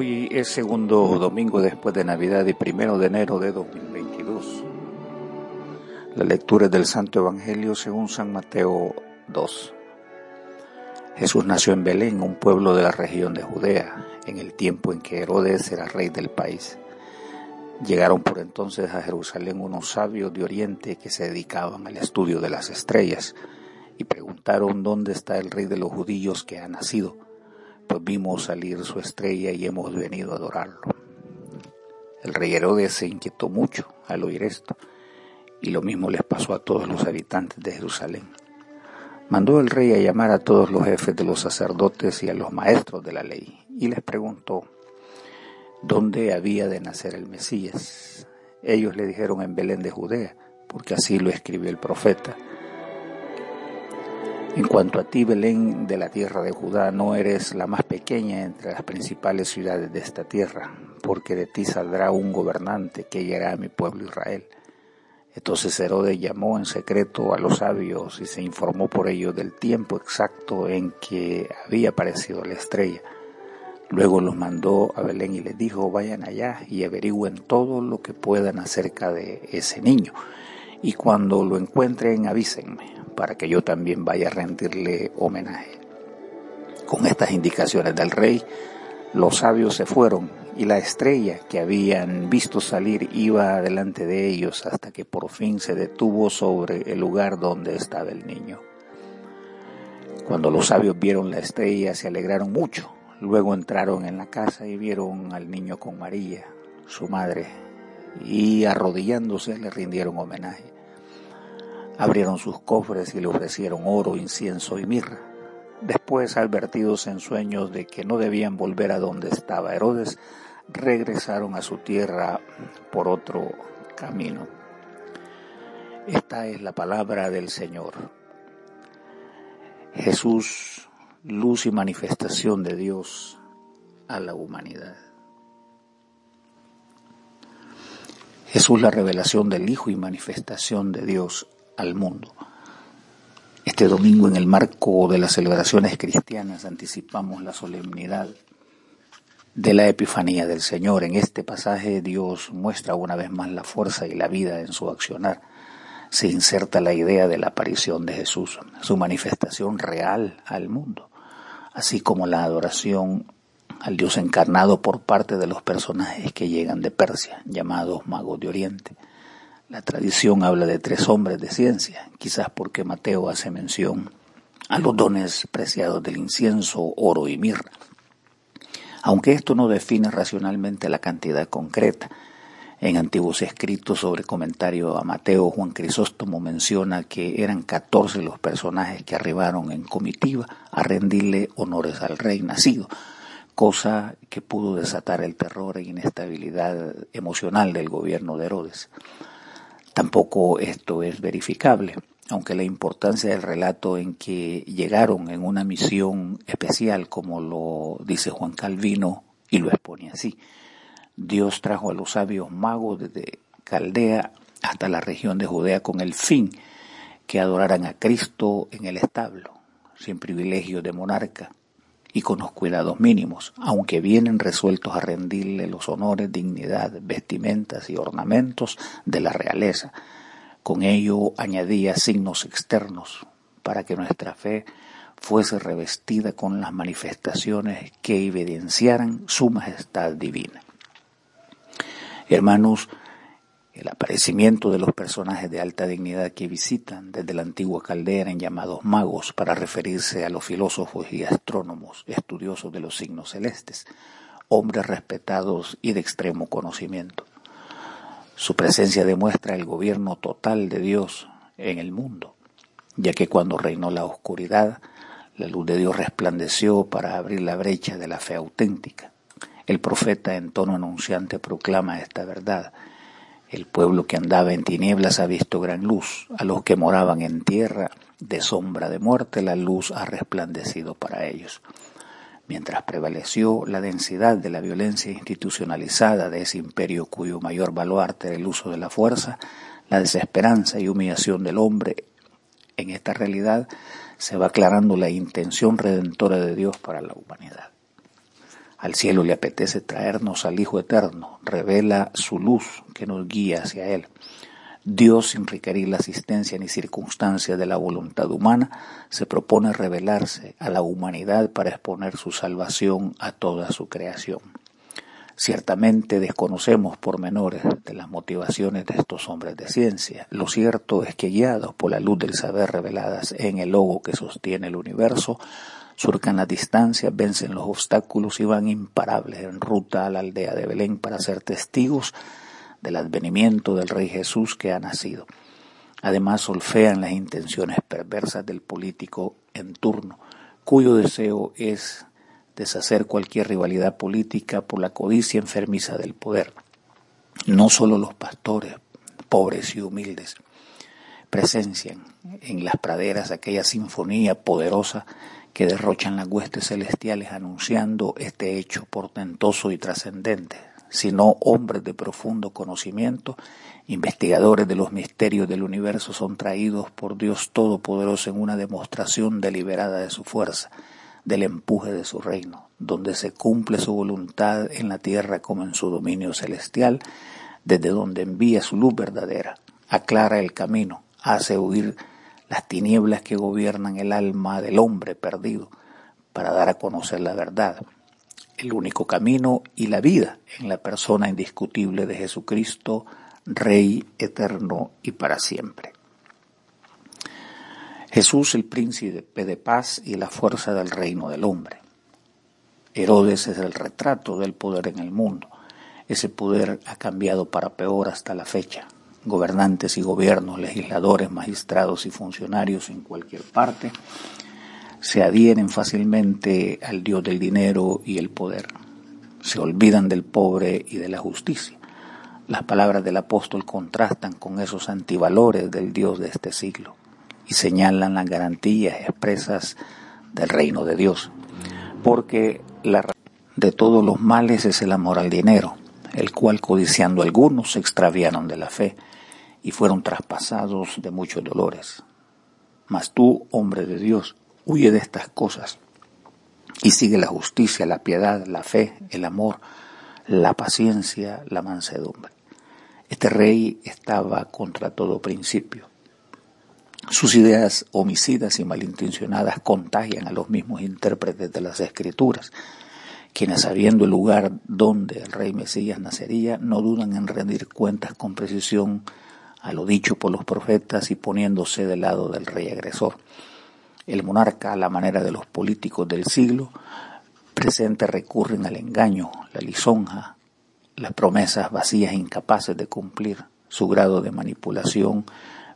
Hoy es segundo domingo después de Navidad y primero de enero de 2022. La lectura es del Santo Evangelio según San Mateo 2. Jesús nació en Belén, un pueblo de la región de Judea, en el tiempo en que Herodes era rey del país. Llegaron por entonces a Jerusalén unos sabios de Oriente que se dedicaban al estudio de las estrellas y preguntaron dónde está el rey de los judíos que ha nacido pues vimos salir su estrella y hemos venido a adorarlo. El rey Herodes se inquietó mucho al oír esto, y lo mismo les pasó a todos los habitantes de Jerusalén. Mandó el rey a llamar a todos los jefes de los sacerdotes y a los maestros de la ley, y les preguntó dónde había de nacer el Mesías. Ellos le dijeron en Belén de Judea, porque así lo escribió el profeta. En cuanto a ti, Belén de la tierra de Judá, no eres la más pequeña entre las principales ciudades de esta tierra, porque de ti saldrá un gobernante que llegará a mi pueblo Israel. Entonces Herodes llamó en secreto a los sabios y se informó por ellos del tiempo exacto en que había aparecido la estrella. Luego los mandó a Belén y les dijo, vayan allá y averigüen todo lo que puedan acerca de ese niño. Y cuando lo encuentren, avísenme para que yo también vaya a rendirle homenaje. Con estas indicaciones del rey, los sabios se fueron y la estrella que habían visto salir iba delante de ellos hasta que por fin se detuvo sobre el lugar donde estaba el niño. Cuando los sabios vieron la estrella se alegraron mucho. Luego entraron en la casa y vieron al niño con María, su madre, y arrodillándose le rindieron homenaje. Abrieron sus cofres y le ofrecieron oro, incienso y mirra. Después, advertidos en sueños de que no debían volver a donde estaba Herodes, regresaron a su tierra por otro camino. Esta es la palabra del Señor. Jesús, luz y manifestación de Dios a la humanidad. Jesús, la revelación del Hijo y manifestación de Dios al mundo. Este domingo, en el marco de las celebraciones cristianas, anticipamos la solemnidad de la Epifanía del Señor. En este pasaje Dios muestra una vez más la fuerza y la vida en su accionar. Se inserta la idea de la aparición de Jesús, su manifestación real al mundo, así como la adoración al Dios encarnado por parte de los personajes que llegan de Persia, llamados magos de Oriente. La tradición habla de tres hombres de ciencia, quizás porque Mateo hace mención a los dones preciados del incienso, oro y mirra. Aunque esto no define racionalmente la cantidad concreta, en antiguos escritos sobre comentario a Mateo, Juan Crisóstomo menciona que eran 14 los personajes que arribaron en comitiva a rendirle honores al rey nacido, cosa que pudo desatar el terror e inestabilidad emocional del gobierno de Herodes. Tampoco esto es verificable, aunque la importancia del relato en que llegaron en una misión especial, como lo dice Juan Calvino, y lo expone así. Dios trajo a los sabios magos desde Caldea hasta la región de Judea con el fin que adoraran a Cristo en el establo, sin privilegio de monarca, y con los cuidados mínimos, aunque vienen resueltos a rendirle los honores, dignidad, vestimentas y ornamentos de la realeza. Con ello añadía signos externos para que nuestra fe fuese revestida con las manifestaciones que evidenciaran su majestad divina. Hermanos, el aparecimiento de los personajes de alta dignidad que visitan desde la antigua caldera en llamados magos para referirse a los filósofos y astrónomos estudiosos de los signos celestes, hombres respetados y de extremo conocimiento. Su presencia demuestra el gobierno total de Dios en el mundo, ya que cuando reinó la oscuridad, la luz de Dios resplandeció para abrir la brecha de la fe auténtica. El profeta en tono anunciante proclama esta verdad el pueblo que andaba en tinieblas ha visto gran luz. A los que moraban en tierra de sombra de muerte, la luz ha resplandecido para ellos. Mientras prevaleció la densidad de la violencia institucionalizada de ese imperio cuyo mayor baluarte era el uso de la fuerza, la desesperanza y humillación del hombre, en esta realidad se va aclarando la intención redentora de Dios para la humanidad. Al cielo le apetece traernos al Hijo Eterno, revela su luz que nos guía hacia Él. Dios, sin requerir la asistencia ni circunstancia de la voluntad humana, se propone revelarse a la humanidad para exponer su salvación a toda su creación. Ciertamente desconocemos pormenores de las motivaciones de estos hombres de ciencia. Lo cierto es que guiados por la luz del saber reveladas en el logo que sostiene el universo, surcan las distancias, vencen los obstáculos y van imparables en ruta a la aldea de Belén para ser testigos del advenimiento del Rey Jesús que ha nacido. Además solfean las intenciones perversas del político en turno, cuyo deseo es deshacer cualquier rivalidad política por la codicia enfermiza del poder. No solo los pastores, pobres y humildes, presencian en las praderas aquella sinfonía poderosa que derrochan las huestes celestiales anunciando este hecho portentoso y trascendente, sino hombres de profundo conocimiento, investigadores de los misterios del universo son traídos por Dios Todopoderoso en una demostración deliberada de su fuerza, del empuje de su reino, donde se cumple su voluntad en la tierra como en su dominio celestial, desde donde envía su luz verdadera, aclara el camino, hace huir las tinieblas que gobiernan el alma del hombre perdido, para dar a conocer la verdad, el único camino y la vida en la persona indiscutible de Jesucristo, Rey eterno y para siempre. Jesús el príncipe de paz y la fuerza del reino del hombre. Herodes es el retrato del poder en el mundo. Ese poder ha cambiado para peor hasta la fecha. Gobernantes y gobiernos, legisladores, magistrados y funcionarios en cualquier parte se adhieren fácilmente al Dios del dinero y el poder. Se olvidan del pobre y de la justicia. Las palabras del apóstol contrastan con esos antivalores del Dios de este siglo y señalan las garantías expresas del reino de Dios. Porque la de todos los males es el amor al dinero, el cual codiciando algunos se extraviaron de la fe y fueron traspasados de muchos dolores. Mas tú, hombre de Dios, huye de estas cosas y sigue la justicia, la piedad, la fe, el amor, la paciencia, la mansedumbre. Este rey estaba contra todo principio sus ideas homicidas y malintencionadas contagian a los mismos intérpretes de las escrituras, quienes sabiendo el lugar donde el rey Mesías nacería, no dudan en rendir cuentas con precisión a lo dicho por los profetas y poniéndose del lado del rey agresor. El monarca, a la manera de los políticos del siglo presente, recurren al engaño, la lisonja, las promesas vacías e incapaces de cumplir su grado de manipulación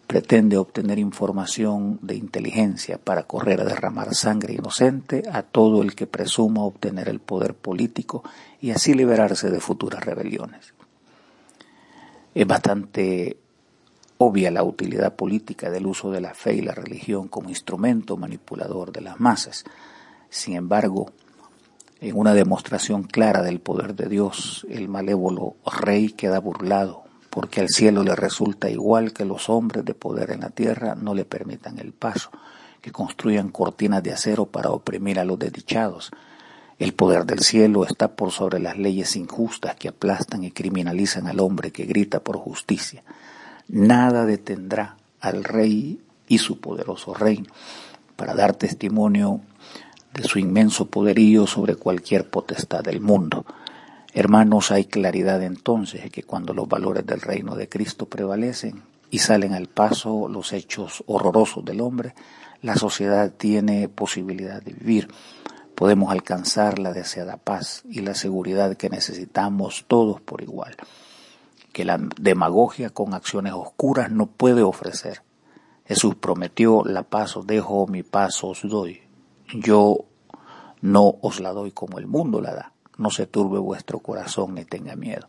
pretende obtener información de inteligencia para correr a derramar sangre inocente a todo el que presuma obtener el poder político y así liberarse de futuras rebeliones. Es bastante obvia la utilidad política del uso de la fe y la religión como instrumento manipulador de las masas. Sin embargo, en una demostración clara del poder de Dios, el malévolo rey queda burlado porque al cielo le resulta igual que los hombres de poder en la tierra no le permitan el paso, que construyan cortinas de acero para oprimir a los desdichados. El poder del cielo está por sobre las leyes injustas que aplastan y criminalizan al hombre que grita por justicia. Nada detendrá al rey y su poderoso reino para dar testimonio de su inmenso poderío sobre cualquier potestad del mundo. Hermanos, hay claridad entonces que cuando los valores del reino de Cristo prevalecen y salen al paso los hechos horrorosos del hombre, la sociedad tiene posibilidad de vivir. Podemos alcanzar la deseada paz y la seguridad que necesitamos todos por igual, que la demagogia con acciones oscuras no puede ofrecer. Jesús prometió, la paz os dejo, mi paz os doy. Yo no os la doy como el mundo la da no se turbe vuestro corazón ni tenga miedo.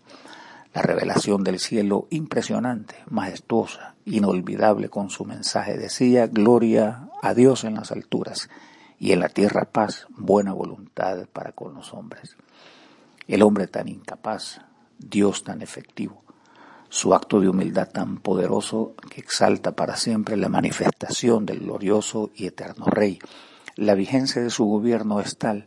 La revelación del cielo impresionante, majestuosa, inolvidable con su mensaje decía, gloria a Dios en las alturas y en la tierra paz, buena voluntad para con los hombres. El hombre tan incapaz, Dios tan efectivo, su acto de humildad tan poderoso que exalta para siempre la manifestación del glorioso y eterno Rey. La vigencia de su gobierno es tal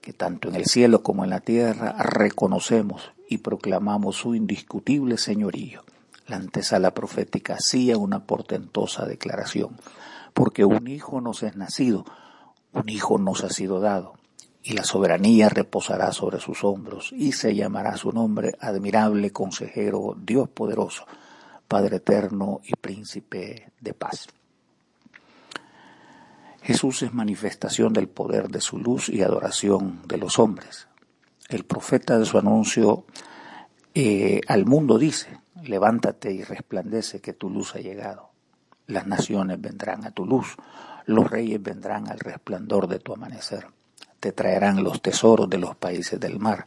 que tanto en el cielo como en la tierra reconocemos y proclamamos su indiscutible señorío. La antesala profética hacía una portentosa declaración, porque un hijo nos es nacido, un hijo nos ha sido dado, y la soberanía reposará sobre sus hombros, y se llamará su nombre admirable consejero, Dios poderoso, Padre eterno y príncipe de paz. Jesús es manifestación del poder de su luz y adoración de los hombres. El profeta de su anuncio eh, al mundo dice, levántate y resplandece que tu luz ha llegado. Las naciones vendrán a tu luz, los reyes vendrán al resplandor de tu amanecer. Te traerán los tesoros de los países del mar.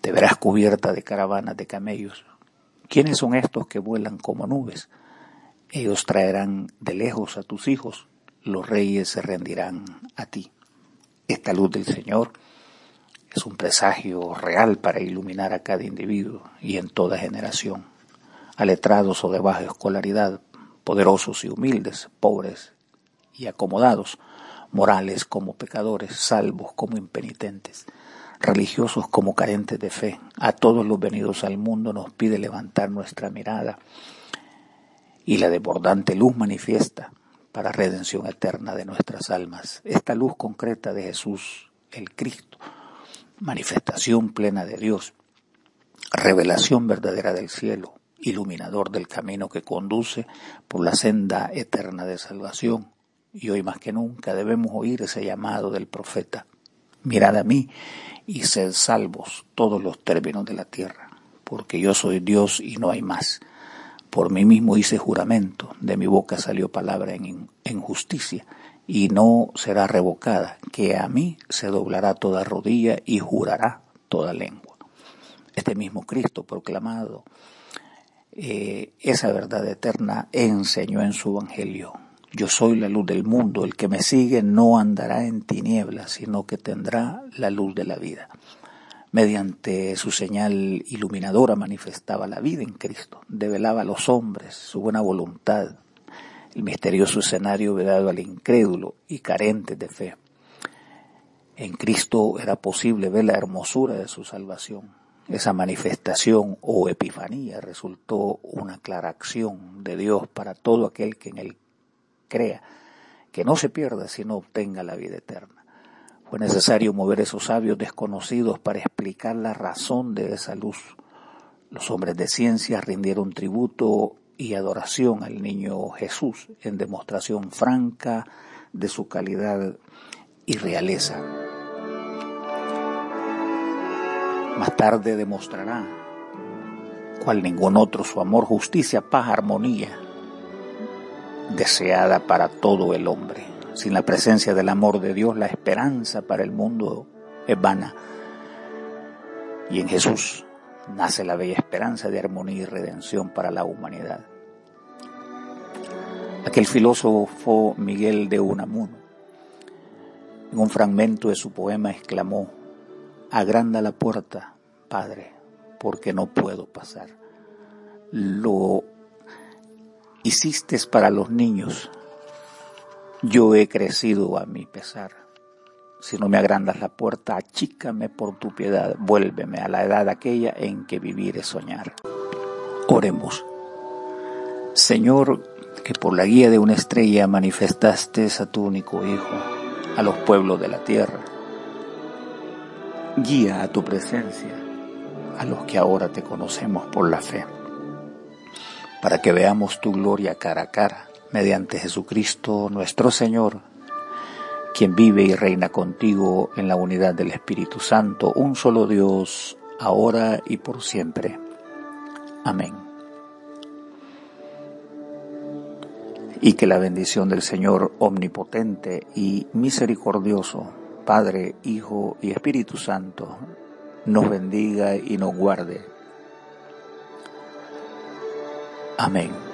Te verás cubierta de caravanas de camellos. ¿Quiénes son estos que vuelan como nubes? Ellos traerán de lejos a tus hijos los reyes se rendirán a ti. Esta luz del Señor es un presagio real para iluminar a cada individuo y en toda generación, a letrados o de baja escolaridad, poderosos y humildes, pobres y acomodados, morales como pecadores, salvos como impenitentes, religiosos como carentes de fe. A todos los venidos al mundo nos pide levantar nuestra mirada y la desbordante luz manifiesta para redención eterna de nuestras almas. Esta luz concreta de Jesús, el Cristo, manifestación plena de Dios, revelación verdadera del cielo, iluminador del camino que conduce por la senda eterna de salvación. Y hoy más que nunca debemos oír ese llamado del profeta. Mirad a mí y sed salvos todos los términos de la tierra, porque yo soy Dios y no hay más por mí mismo hice juramento, de mi boca salió palabra en, justicia, y no será revocada, que a mí se doblará toda rodilla y jurará toda lengua. Este mismo Cristo proclamado eh, esa verdad eterna enseñó en su Evangelio. Yo soy la luz del mundo, el que me sigue no andará en tinieblas, sino que tendrá la luz de la vida mediante su señal iluminadora manifestaba la vida en Cristo, develaba a los hombres su buena voluntad, el misterioso escenario vedado al incrédulo y carente de fe. En Cristo era posible ver la hermosura de su salvación. Esa manifestación o epifanía resultó una clara acción de Dios para todo aquel que en él crea, que no se pierda sino obtenga la vida eterna. Fue necesario mover esos sabios desconocidos para explicar la razón de esa luz. Los hombres de ciencia rindieron tributo y adoración al niño Jesús en demostración franca de su calidad y realeza. Más tarde demostrará, cual ningún otro, su amor, justicia, paz, armonía, deseada para todo el hombre. Sin la presencia del amor de Dios, la esperanza para el mundo es vana. Y en Jesús nace la bella esperanza de armonía y redención para la humanidad. Aquel filósofo Miguel de Unamuno, en un fragmento de su poema exclamó, agranda la puerta, Padre, porque no puedo pasar. Lo hiciste para los niños, yo he crecido a mi pesar. Si no me agrandas la puerta, achícame por tu piedad, vuélveme a la edad aquella en que vivir es soñar. Oremos. Señor, que por la guía de una estrella manifestaste a tu único Hijo, a los pueblos de la tierra. Guía a tu presencia a los que ahora te conocemos por la fe, para que veamos tu gloria cara a cara mediante Jesucristo nuestro Señor, quien vive y reina contigo en la unidad del Espíritu Santo, un solo Dios, ahora y por siempre. Amén. Y que la bendición del Señor omnipotente y misericordioso, Padre, Hijo y Espíritu Santo, nos bendiga y nos guarde. Amén.